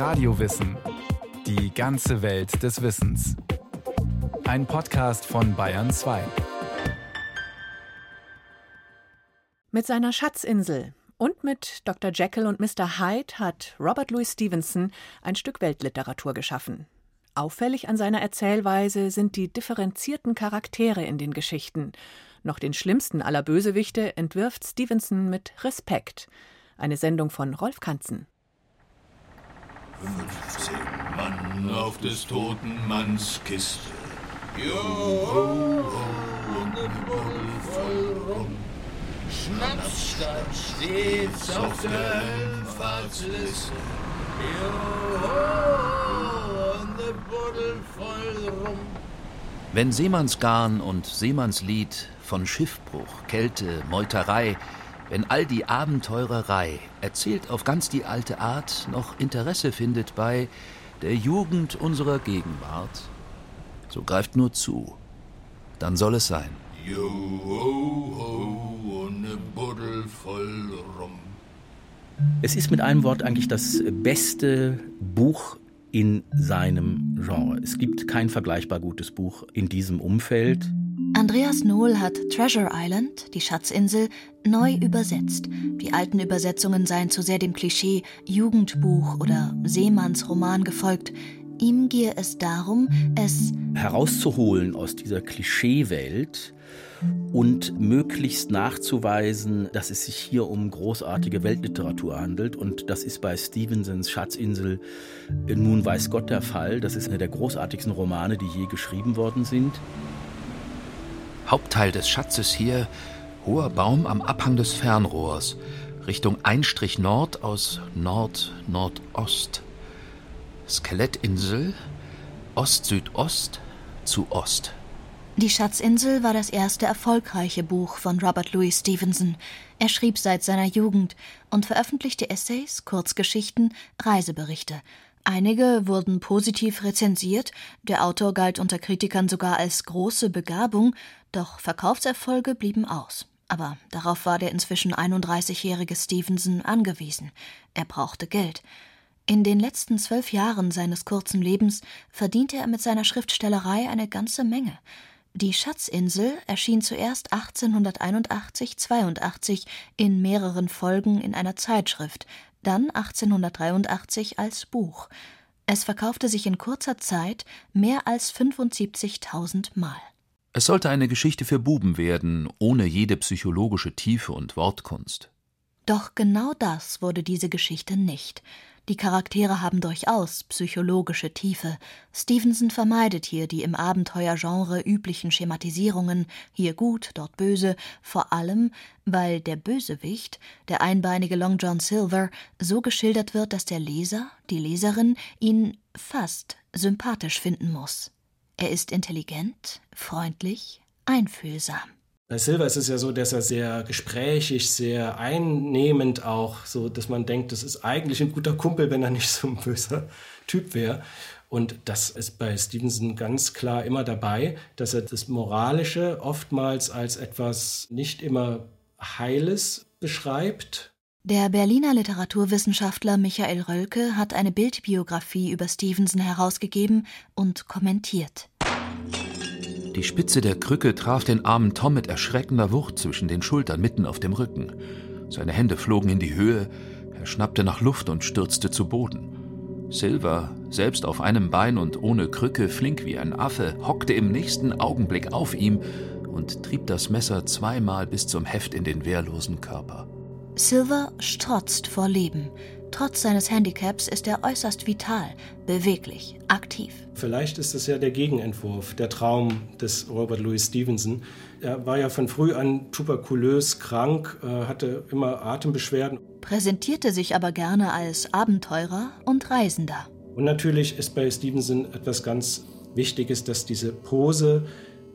Radiowissen. Die ganze Welt des Wissens. Ein Podcast von Bayern 2. Mit seiner Schatzinsel und mit Dr. Jekyll und Mr. Hyde hat Robert Louis Stevenson ein Stück Weltliteratur geschaffen. Auffällig an seiner Erzählweise sind die differenzierten Charaktere in den Geschichten. Noch den schlimmsten aller Bösewichte entwirft Stevenson mit Respekt. Eine Sendung von Rolf Kanzen. 15 Mann auf des toten Manns Kiste. Joho, und ne Buddel voll rum. Schnaps stand stets auf der Höllenfahrtsliste. Joho, und ne Buddel voll rum. Wenn Seemannsgarn und Seemannslied von Schiffbruch, Kälte, Meuterei, wenn all die Abenteurerei, erzählt auf ganz die alte Art, noch Interesse findet bei der Jugend unserer Gegenwart, so greift nur zu, dann soll es sein. Joho, und ne Buddel voll rum. Es ist mit einem Wort eigentlich das beste Buch in seinem Genre. Es gibt kein vergleichbar gutes Buch in diesem Umfeld. Andreas Nohl hat Treasure Island, die Schatzinsel, neu übersetzt. Die alten Übersetzungen seien zu sehr dem Klischee Jugendbuch oder Seemannsroman gefolgt. Ihm gehe es darum, es herauszuholen aus dieser Klischeewelt und möglichst nachzuweisen, dass es sich hier um großartige Weltliteratur handelt. Und das ist bei Stevensons Schatzinsel nun weiß Gott der Fall. Das ist einer der großartigsten Romane, die je geschrieben worden sind. Hauptteil des Schatzes hier, hoher Baum am Abhang des Fernrohrs, Richtung Einstrich Nord aus Nord-Nordost. Skelettinsel, Ost-Südost zu Ost. Die Schatzinsel war das erste erfolgreiche Buch von Robert Louis Stevenson. Er schrieb seit seiner Jugend und veröffentlichte Essays, Kurzgeschichten, Reiseberichte. Einige wurden positiv rezensiert, der Autor galt unter Kritikern sogar als große Begabung, doch Verkaufserfolge blieben aus. Aber darauf war der inzwischen 31-jährige Stevenson angewiesen. Er brauchte Geld. In den letzten zwölf Jahren seines kurzen Lebens verdiente er mit seiner Schriftstellerei eine ganze Menge. Die Schatzinsel erschien zuerst 1881-82 in mehreren Folgen in einer Zeitschrift, dann 1883 als Buch. Es verkaufte sich in kurzer Zeit mehr als 75.000 Mal. Es sollte eine Geschichte für Buben werden, ohne jede psychologische Tiefe und Wortkunst. Doch genau das wurde diese Geschichte nicht. Die Charaktere haben durchaus psychologische Tiefe. Stevenson vermeidet hier die im Abenteuergenre üblichen Schematisierungen, hier gut, dort böse, vor allem, weil der Bösewicht, der einbeinige Long John Silver, so geschildert wird, dass der Leser, die Leserin ihn fast sympathisch finden muss. Er ist intelligent, freundlich, einfühlsam. Bei Silver ist es ja so, dass er sehr gesprächig, sehr einnehmend auch, so dass man denkt, das ist eigentlich ein guter Kumpel, wenn er nicht so ein böser Typ wäre. Und das ist bei Stevenson ganz klar immer dabei, dass er das Moralische oftmals als etwas nicht immer Heiles beschreibt. Der Berliner Literaturwissenschaftler Michael Rölke hat eine Bildbiografie über Stevenson herausgegeben und kommentiert. Die Spitze der Krücke traf den armen Tom mit erschreckender Wucht zwischen den Schultern mitten auf dem Rücken. Seine Hände flogen in die Höhe, er schnappte nach Luft und stürzte zu Boden. Silver, selbst auf einem Bein und ohne Krücke, flink wie ein Affe, hockte im nächsten Augenblick auf ihm und trieb das Messer zweimal bis zum Heft in den wehrlosen Körper. Silver strotzt vor Leben. Trotz seines Handicaps ist er äußerst vital, beweglich, aktiv. Vielleicht ist es ja der Gegenentwurf, der Traum des Robert Louis Stevenson. Er war ja von früh an tuberkulös krank, äh, hatte immer Atembeschwerden. Präsentierte sich aber gerne als Abenteurer und Reisender. Und natürlich ist bei Stevenson etwas ganz Wichtiges, dass diese Pose,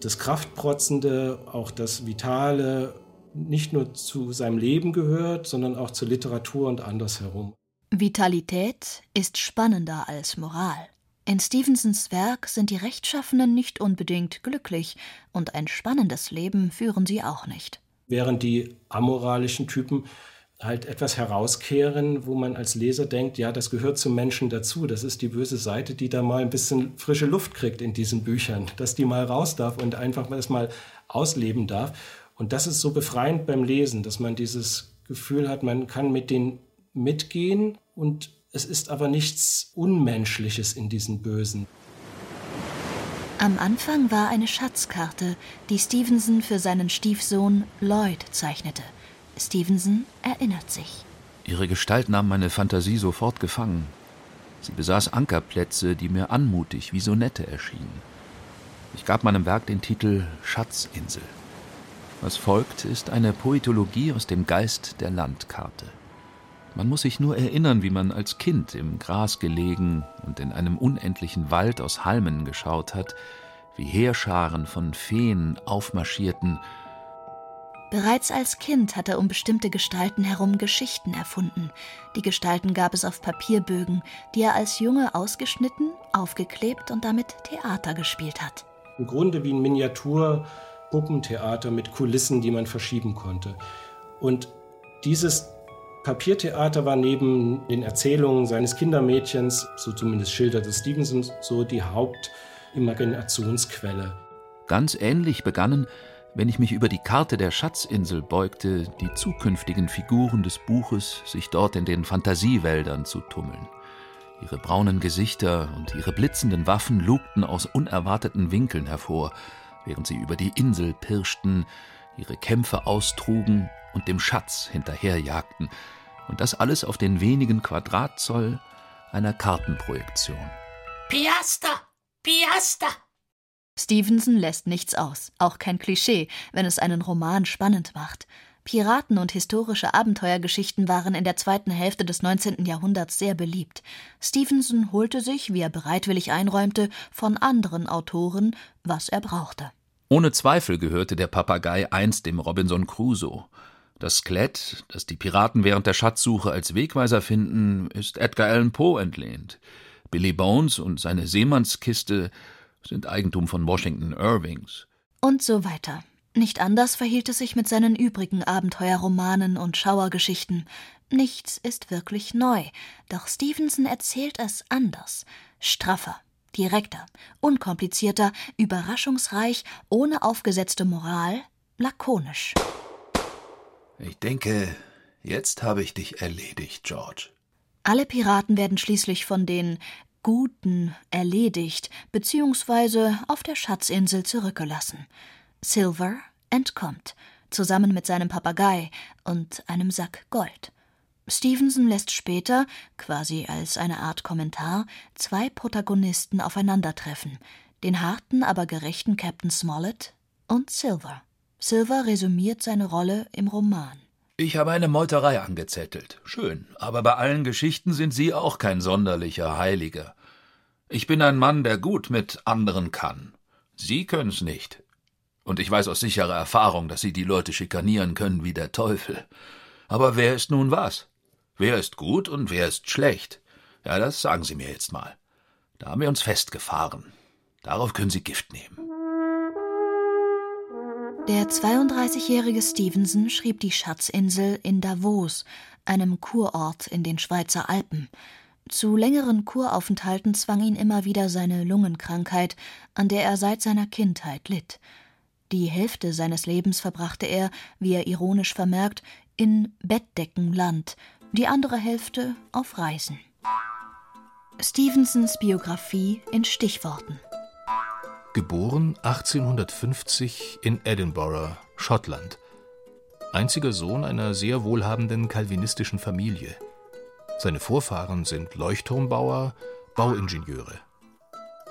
das Kraftprotzende, auch das Vitale nicht nur zu seinem Leben gehört, sondern auch zur Literatur und andersherum. Vitalität ist spannender als Moral. In Stevensons Werk sind die Rechtschaffenen nicht unbedingt glücklich und ein spannendes Leben führen sie auch nicht. Während die amoralischen Typen halt etwas herauskehren, wo man als Leser denkt, ja, das gehört zum Menschen dazu. Das ist die böse Seite, die da mal ein bisschen frische Luft kriegt in diesen Büchern, dass die mal raus darf und einfach das mal ausleben darf. Und das ist so befreiend beim Lesen, dass man dieses Gefühl hat, man kann mit denen mitgehen und es ist aber nichts Unmenschliches in diesen Bösen. Am Anfang war eine Schatzkarte, die Stevenson für seinen Stiefsohn Lloyd zeichnete. Stevenson erinnert sich. Ihre Gestalt nahm meine Fantasie sofort gefangen. Sie besaß Ankerplätze, die mir anmutig wie Sonette erschienen. Ich gab meinem Werk den Titel Schatzinsel. Was folgt, ist eine Poetologie aus dem Geist der Landkarte. Man muss sich nur erinnern, wie man als Kind im Gras gelegen und in einem unendlichen Wald aus Halmen geschaut hat, wie Heerscharen von Feen aufmarschierten. Bereits als Kind hat er um bestimmte Gestalten herum Geschichten erfunden. Die Gestalten gab es auf Papierbögen, die er als Junge ausgeschnitten, aufgeklebt und damit Theater gespielt hat. Im Grunde wie ein Miniatur-Puppentheater mit Kulissen, die man verschieben konnte. Und dieses Papiertheater war neben den Erzählungen seines Kindermädchens, so zumindest schilderte Stevenson, so die Hauptimaginationsquelle. Ganz ähnlich begannen, wenn ich mich über die Karte der Schatzinsel beugte, die zukünftigen Figuren des Buches sich dort in den Fantasiewäldern zu tummeln. Ihre braunen Gesichter und ihre blitzenden Waffen lugten aus unerwarteten Winkeln hervor, während sie über die Insel pirschten, ihre Kämpfe austrugen und dem Schatz hinterherjagten, und das alles auf den wenigen Quadratzoll einer Kartenprojektion. Piaster! Piaster! Stevenson lässt nichts aus, auch kein Klischee, wenn es einen Roman spannend macht. Piraten und historische Abenteuergeschichten waren in der zweiten Hälfte des 19. Jahrhunderts sehr beliebt. Stevenson holte sich, wie er bereitwillig einräumte, von anderen Autoren, was er brauchte. Ohne Zweifel gehörte der Papagei einst dem Robinson Crusoe. Das Skelett, das die Piraten während der Schatzsuche als Wegweiser finden, ist Edgar Allan Poe entlehnt. Billy Bones und seine Seemannskiste sind Eigentum von Washington Irvings. Und so weiter. Nicht anders verhielt es sich mit seinen übrigen Abenteuerromanen und Schauergeschichten. Nichts ist wirklich neu, doch Stevenson erzählt es anders, straffer, direkter, unkomplizierter, überraschungsreich, ohne aufgesetzte Moral, lakonisch. Ich denke, jetzt habe ich dich erledigt, George. Alle Piraten werden schließlich von den Guten erledigt bzw. auf der Schatzinsel zurückgelassen. Silver entkommt, zusammen mit seinem Papagei und einem Sack Gold. Stevenson lässt später, quasi als eine Art Kommentar, zwei Protagonisten aufeinandertreffen, den harten, aber gerechten Captain Smollett und Silver. Silver resümiert seine Rolle im Roman. Ich habe eine Meuterei angezettelt. Schön, aber bei allen Geschichten sind Sie auch kein sonderlicher Heiliger. Ich bin ein Mann, der gut mit anderen kann. Sie können's nicht. Und ich weiß aus sicherer Erfahrung, dass Sie die Leute schikanieren können wie der Teufel. Aber wer ist nun was? Wer ist gut und wer ist schlecht? Ja, das sagen Sie mir jetzt mal. Da haben wir uns festgefahren. Darauf können Sie Gift nehmen. Der 32-jährige Stevenson schrieb die Schatzinsel in Davos, einem Kurort in den Schweizer Alpen. Zu längeren Kuraufenthalten zwang ihn immer wieder seine Lungenkrankheit, an der er seit seiner Kindheit litt. Die Hälfte seines Lebens verbrachte er, wie er ironisch vermerkt, in Bettdeckenland, die andere Hälfte auf Reisen. Stevensons Biografie in Stichworten. Geboren 1850 in Edinburgh, Schottland. Einziger Sohn einer sehr wohlhabenden calvinistischen Familie. Seine Vorfahren sind Leuchtturmbauer, Bauingenieure.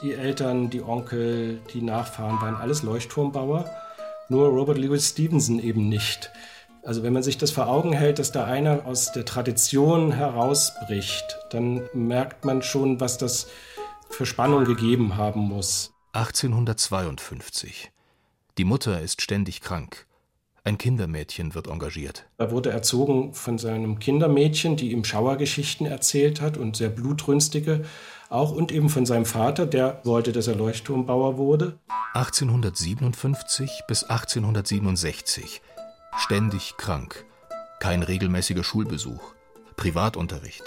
Die Eltern, die Onkel, die Nachfahren waren alles Leuchtturmbauer, nur Robert Louis Stevenson eben nicht. Also wenn man sich das vor Augen hält, dass da einer aus der Tradition herausbricht, dann merkt man schon, was das für Spannung gegeben haben muss. 1852. Die Mutter ist ständig krank. Ein Kindermädchen wird engagiert. Er wurde erzogen von seinem Kindermädchen, die ihm Schauergeschichten erzählt hat und sehr blutrünstige auch und eben von seinem Vater, der wollte, dass er Leuchtturmbauer wurde. 1857 bis 1867. Ständig krank. kein regelmäßiger Schulbesuch, Privatunterricht,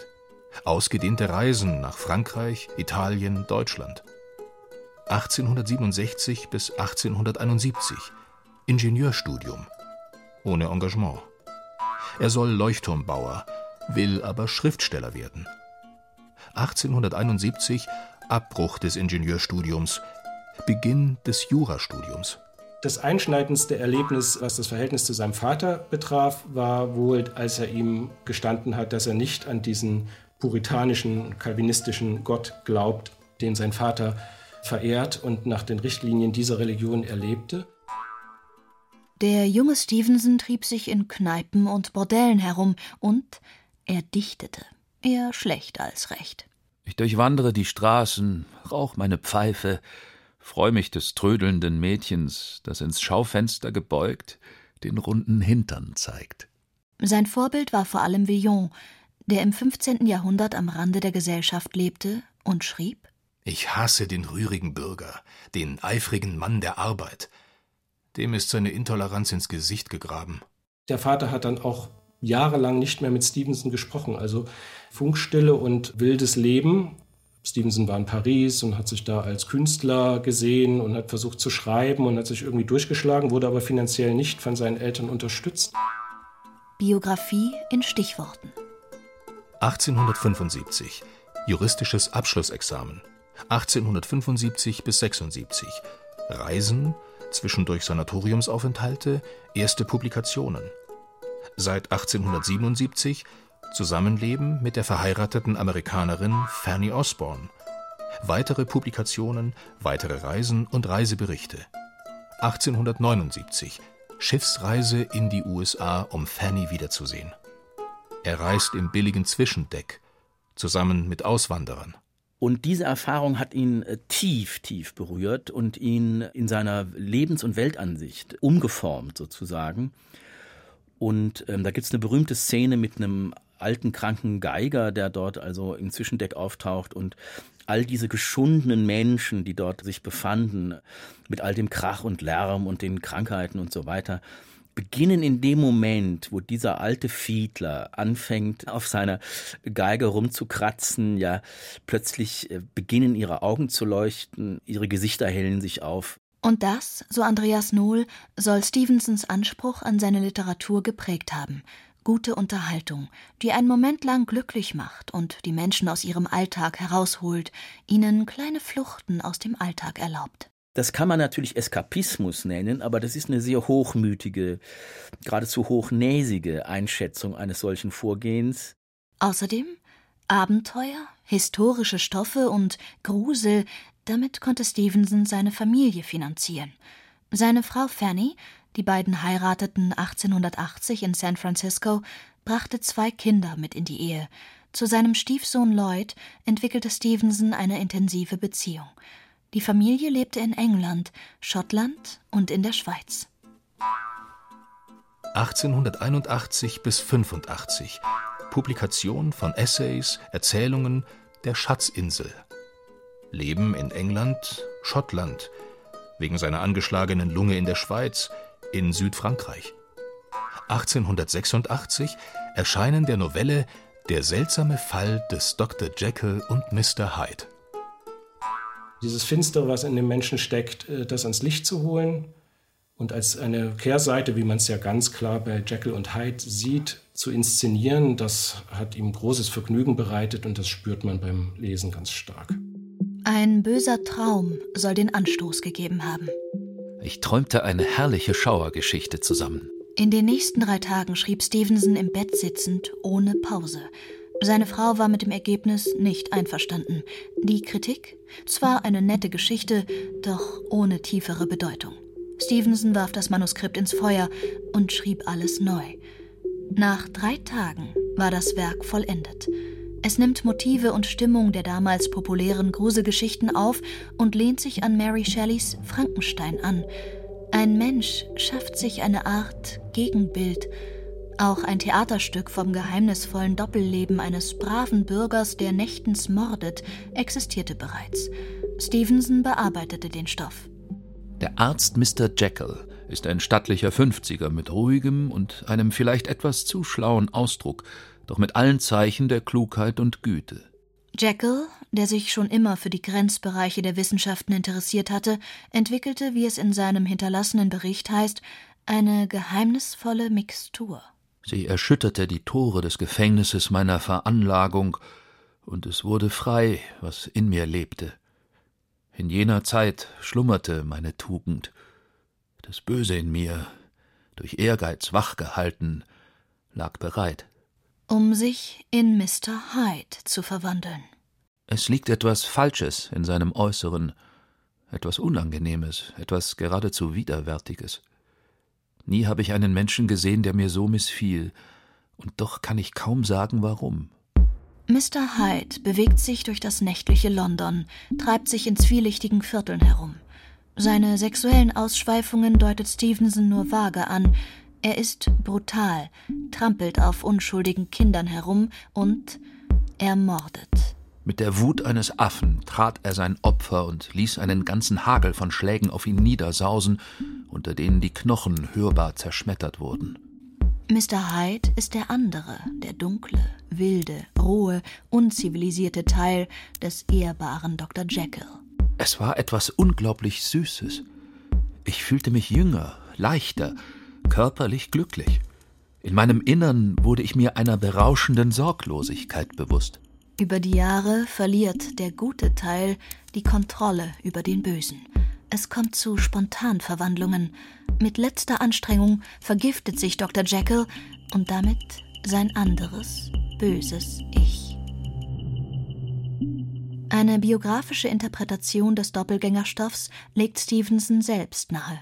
ausgedehnte Reisen nach Frankreich, Italien, Deutschland. 1867 bis 1871 Ingenieurstudium, ohne Engagement. Er soll Leuchtturmbauer, will aber Schriftsteller werden. 1871 Abbruch des Ingenieurstudiums, Beginn des Jurastudiums. Das einschneidendste Erlebnis, was das Verhältnis zu seinem Vater betraf, war wohl, als er ihm gestanden hat, dass er nicht an diesen puritanischen, kalvinistischen Gott glaubt, den sein Vater verehrt und nach den Richtlinien dieser Religion erlebte. Der junge Stevenson trieb sich in Kneipen und Bordellen herum und er dichtete. Eher schlecht als recht. Ich durchwandere die Straßen, rauch meine Pfeife, freu mich des trödelnden Mädchens, das ins Schaufenster gebeugt den runden Hintern zeigt. Sein Vorbild war vor allem Villon, der im 15. Jahrhundert am Rande der Gesellschaft lebte und schrieb Ich hasse den rührigen Bürger, den eifrigen Mann der Arbeit. Dem ist seine Intoleranz ins Gesicht gegraben. Der Vater hat dann auch jahrelang nicht mehr mit Stevenson gesprochen. Also Funkstille und wildes Leben. Stevenson war in Paris und hat sich da als Künstler gesehen und hat versucht zu schreiben und hat sich irgendwie durchgeschlagen, wurde aber finanziell nicht von seinen Eltern unterstützt. Biografie in Stichworten. 1875 juristisches Abschlussexamen. 1875 bis 76 Reisen, zwischendurch Sanatoriumsaufenthalte, erste Publikationen seit 1877 Zusammenleben mit der verheirateten Amerikanerin Fanny Osborne. Weitere Publikationen, weitere Reisen und Reiseberichte. 1879 Schiffsreise in die USA, um Fanny wiederzusehen. Er reist im billigen Zwischendeck, zusammen mit Auswanderern. Und diese Erfahrung hat ihn äh, tief, tief berührt und ihn in seiner Lebens- und Weltansicht umgeformt sozusagen. Und ähm, da gibt's eine berühmte Szene mit einem alten kranken Geiger, der dort also im Zwischendeck auftaucht und all diese geschundenen Menschen, die dort sich befanden, mit all dem Krach und Lärm und den Krankheiten und so weiter, beginnen in dem Moment, wo dieser alte Fiedler anfängt, auf seiner Geige rumzukratzen, ja, plötzlich äh, beginnen ihre Augen zu leuchten, ihre Gesichter hellen sich auf. Und das, so Andreas Nohl, soll Stevensons Anspruch an seine Literatur geprägt haben. Gute Unterhaltung, die einen Moment lang glücklich macht und die Menschen aus ihrem Alltag herausholt, ihnen kleine Fluchten aus dem Alltag erlaubt. Das kann man natürlich Eskapismus nennen, aber das ist eine sehr hochmütige, geradezu hochnäsige Einschätzung eines solchen Vorgehens. Außerdem Abenteuer, historische Stoffe und Grusel damit konnte Stevenson seine Familie finanzieren. Seine Frau Fanny, die beiden heirateten 1880 in San Francisco, brachte zwei Kinder mit in die Ehe. Zu seinem Stiefsohn Lloyd entwickelte Stevenson eine intensive Beziehung. Die Familie lebte in England, Schottland und in der Schweiz. 1881 bis 85 Publikation von Essays, Erzählungen der Schatzinsel Leben in England, Schottland, wegen seiner angeschlagenen Lunge in der Schweiz, in Südfrankreich. 1886 Erscheinen der Novelle Der seltsame Fall des Dr. Jekyll und Mr. Hyde. Dieses Finstere, was in dem Menschen steckt, äh, das ans Licht zu holen und als eine Kehrseite, wie man es ja ganz klar bei Jekyll und Hyde sieht, zu inszenieren, das hat ihm großes Vergnügen bereitet und das spürt man beim Lesen ganz stark. Ein böser Traum soll den Anstoß gegeben haben. Ich träumte eine herrliche Schauergeschichte zusammen. In den nächsten drei Tagen schrieb Stevenson im Bett sitzend, ohne Pause. Seine Frau war mit dem Ergebnis nicht einverstanden. Die Kritik? Zwar eine nette Geschichte, doch ohne tiefere Bedeutung. Stevenson warf das Manuskript ins Feuer und schrieb alles neu. Nach drei Tagen war das Werk vollendet. Es nimmt Motive und Stimmung der damals populären Gruselgeschichten auf und lehnt sich an Mary Shelleys Frankenstein an. Ein Mensch schafft sich eine Art Gegenbild. Auch ein Theaterstück vom geheimnisvollen Doppelleben eines braven Bürgers, der nächtens mordet, existierte bereits. Stevenson bearbeitete den Stoff. Der Arzt Mr. Jekyll ist ein stattlicher Fünfziger mit ruhigem und einem vielleicht etwas zu schlauen Ausdruck, doch mit allen Zeichen der Klugheit und Güte. Jekyll, der sich schon immer für die Grenzbereiche der Wissenschaften interessiert hatte, entwickelte, wie es in seinem hinterlassenen Bericht heißt, eine geheimnisvolle Mixtur. Sie erschütterte die Tore des Gefängnisses meiner Veranlagung, und es wurde frei, was in mir lebte. In jener Zeit schlummerte meine Tugend. Das Böse in mir, durch Ehrgeiz wachgehalten, lag bereit. Um sich in Mr. Hyde zu verwandeln. Es liegt etwas Falsches in seinem Äußeren, etwas Unangenehmes, etwas geradezu Widerwärtiges. Nie habe ich einen Menschen gesehen, der mir so missfiel, und doch kann ich kaum sagen, warum. Mr. Hyde bewegt sich durch das nächtliche London, treibt sich in zwielichtigen Vierteln herum. Seine sexuellen Ausschweifungen deutet Stevenson nur vage an. Er ist brutal, trampelt auf unschuldigen Kindern herum und ermordet. Mit der Wut eines Affen trat er sein Opfer und ließ einen ganzen Hagel von Schlägen auf ihn niedersausen, unter denen die Knochen hörbar zerschmettert wurden. Mr. Hyde ist der andere, der dunkle, wilde, rohe, unzivilisierte Teil des ehrbaren Dr. Jekyll. Es war etwas unglaublich Süßes. Ich fühlte mich jünger, leichter, körperlich glücklich. In meinem Innern wurde ich mir einer berauschenden Sorglosigkeit bewusst. Über die Jahre verliert der gute Teil die Kontrolle über den Bösen. Es kommt zu Spontanverwandlungen. Mit letzter Anstrengung vergiftet sich Dr. Jekyll und damit sein anderes, böses Ich. Eine biografische Interpretation des Doppelgängerstoffs legt Stevenson selbst nahe.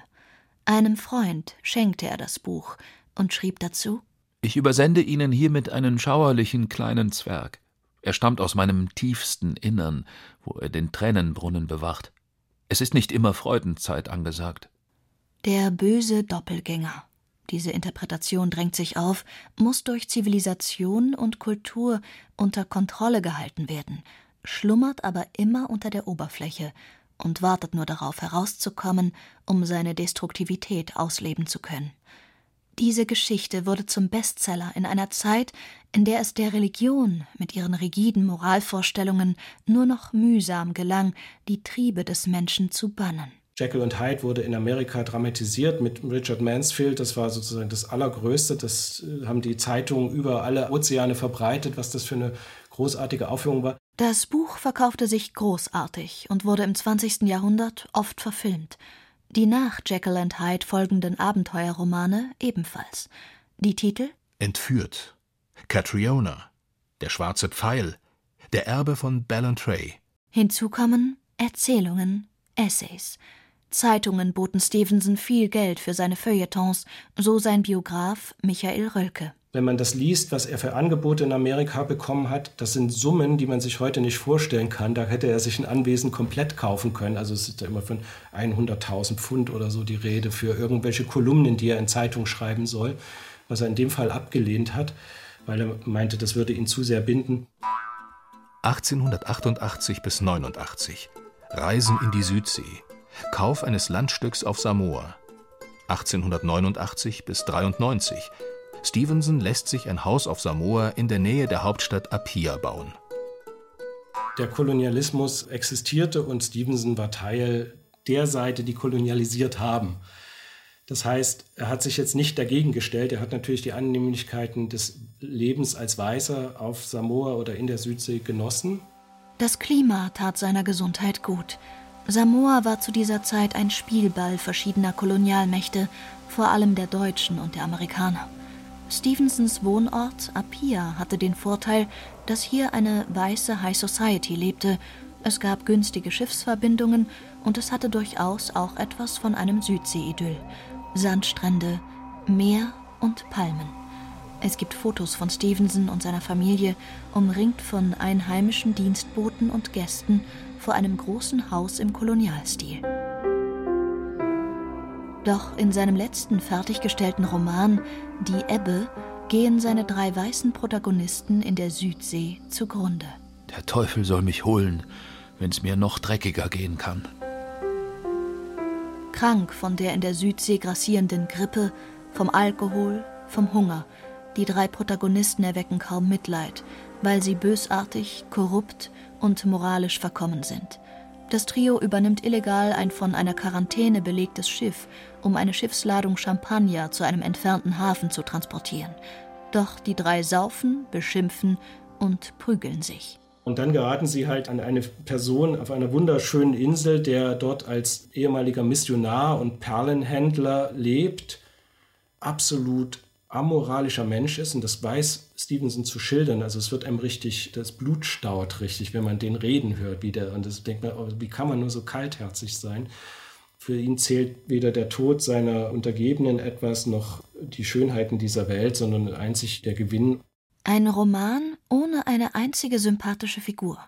Einem Freund schenkte er das Buch und schrieb dazu Ich übersende Ihnen hiermit einen schauerlichen kleinen Zwerg. Er stammt aus meinem tiefsten Innern, wo er den Tränenbrunnen bewacht. Es ist nicht immer Freudenzeit angesagt. Der böse Doppelgänger. Diese Interpretation drängt sich auf, muss durch Zivilisation und Kultur unter Kontrolle gehalten werden, schlummert aber immer unter der Oberfläche und wartet nur darauf herauszukommen, um seine Destruktivität ausleben zu können. Diese Geschichte wurde zum Bestseller in einer Zeit, in der es der Religion mit ihren rigiden Moralvorstellungen nur noch mühsam gelang, die Triebe des Menschen zu bannen. Jekyll und Hyde wurde in Amerika dramatisiert mit Richard Mansfield. Das war sozusagen das Allergrößte. Das äh, haben die Zeitungen über alle Ozeane verbreitet, was das für eine großartige Aufführung war. Das Buch verkaufte sich großartig und wurde im 20. Jahrhundert oft verfilmt. Die nach Jekyll and Hyde folgenden Abenteuerromane ebenfalls. Die Titel Entführt, Catriona, Der schwarze Pfeil, Der Erbe von Ballantrae. Hinzu kommen Erzählungen, Essays. Zeitungen boten Stevenson viel Geld für seine Feuilletons, so sein Biograf Michael Rölke. Wenn man das liest, was er für Angebote in Amerika bekommen hat, das sind Summen, die man sich heute nicht vorstellen kann. Da hätte er sich ein Anwesen komplett kaufen können. Also es ist ja immer von 100.000 Pfund oder so die Rede für irgendwelche Kolumnen, die er in Zeitungen schreiben soll, was er in dem Fall abgelehnt hat, weil er meinte, das würde ihn zu sehr binden. 1888 bis 89 Reisen in die Südsee Kauf eines Landstücks auf Samoa 1889 bis 93 Stevenson lässt sich ein Haus auf Samoa in der Nähe der Hauptstadt Apia bauen. Der Kolonialismus existierte und Stevenson war Teil der Seite, die kolonialisiert haben. Das heißt, er hat sich jetzt nicht dagegen gestellt. Er hat natürlich die Annehmlichkeiten des Lebens als Weißer auf Samoa oder in der Südsee genossen. Das Klima tat seiner Gesundheit gut. Samoa war zu dieser Zeit ein Spielball verschiedener Kolonialmächte, vor allem der Deutschen und der Amerikaner. Stevensons Wohnort Apia hatte den Vorteil, dass hier eine weiße High Society lebte. Es gab günstige Schiffsverbindungen und es hatte durchaus auch etwas von einem Südsee-Idyll. Sandstrände, Meer und Palmen. Es gibt Fotos von Stevenson und seiner Familie, umringt von einheimischen Dienstboten und Gästen vor einem großen Haus im Kolonialstil. Doch in seinem letzten fertiggestellten Roman Die Ebbe gehen seine drei weißen Protagonisten in der Südsee zugrunde. Der Teufel soll mich holen, wenn es mir noch dreckiger gehen kann. krank von der in der Südsee grassierenden Grippe, vom Alkohol, vom Hunger. Die drei Protagonisten erwecken kaum Mitleid, weil sie bösartig, korrupt und moralisch verkommen sind. Das Trio übernimmt illegal ein von einer Quarantäne belegtes Schiff, um eine Schiffsladung Champagner zu einem entfernten Hafen zu transportieren. Doch die drei saufen, beschimpfen und prügeln sich. Und dann geraten sie halt an eine Person auf einer wunderschönen Insel, der dort als ehemaliger Missionar und Perlenhändler lebt, absolut amoralischer Mensch ist. Und das weiß Stevenson zu schildern. Also es wird einem richtig, das Blut staut richtig, wenn man den reden hört. Wie der, und das denkt man, oh, wie kann man nur so kaltherzig sein? Für ihn zählt weder der Tod seiner Untergebenen etwas noch die Schönheiten dieser Welt, sondern einzig der Gewinn. Ein Roman ohne eine einzige sympathische Figur.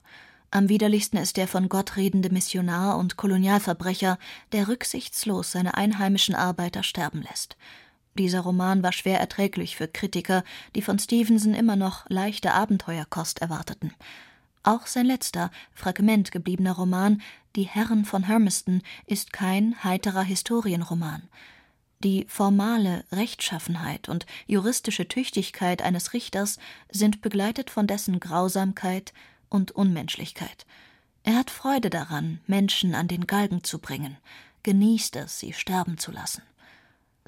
Am widerlichsten ist der von Gott redende Missionar und Kolonialverbrecher, der rücksichtslos seine einheimischen Arbeiter sterben lässt. Dieser Roman war schwer erträglich für Kritiker, die von Stevenson immer noch leichte Abenteuerkost erwarteten. Auch sein letzter, Fragment gebliebener Roman Die Herren von Hermiston ist kein heiterer Historienroman. Die formale Rechtschaffenheit und juristische Tüchtigkeit eines Richters sind begleitet von dessen Grausamkeit und Unmenschlichkeit. Er hat Freude daran, Menschen an den Galgen zu bringen, genießt es, sie sterben zu lassen.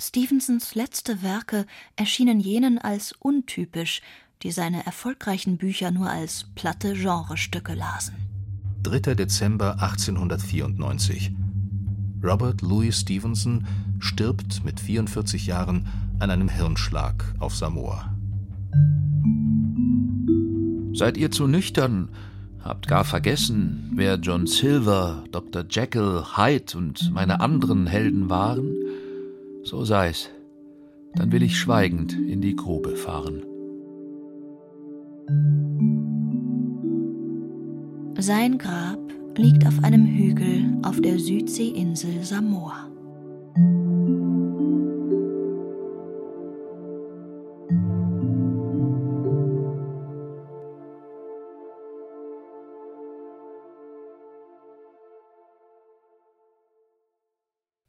Stevensons letzte Werke erschienen jenen als untypisch, die seine erfolgreichen Bücher nur als platte Genrestücke lasen. 3. Dezember 1894. Robert Louis Stevenson stirbt mit 44 Jahren an einem Hirnschlag auf Samoa. Seid ihr zu nüchtern? Habt gar vergessen, wer John Silver, Dr. Jekyll, Hyde und meine anderen Helden waren? So sei's. Dann will ich schweigend in die Grube fahren. Sein Grab liegt auf einem Hügel auf der Südseeinsel Samoa.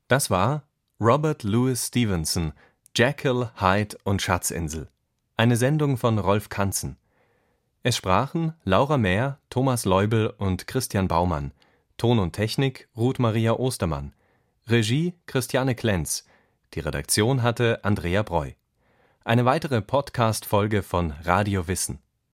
Das war Robert Louis Stevenson, Jekyll, Hyde und Schatzinsel. Eine Sendung von Rolf Kanzen. Es sprachen Laura Mehr, Thomas Leubel und Christian Baumann. Ton und Technik Ruth Maria Ostermann. Regie Christiane Klenz. Die Redaktion hatte Andrea Breu. Eine weitere Podcast-Folge von Radio Wissen.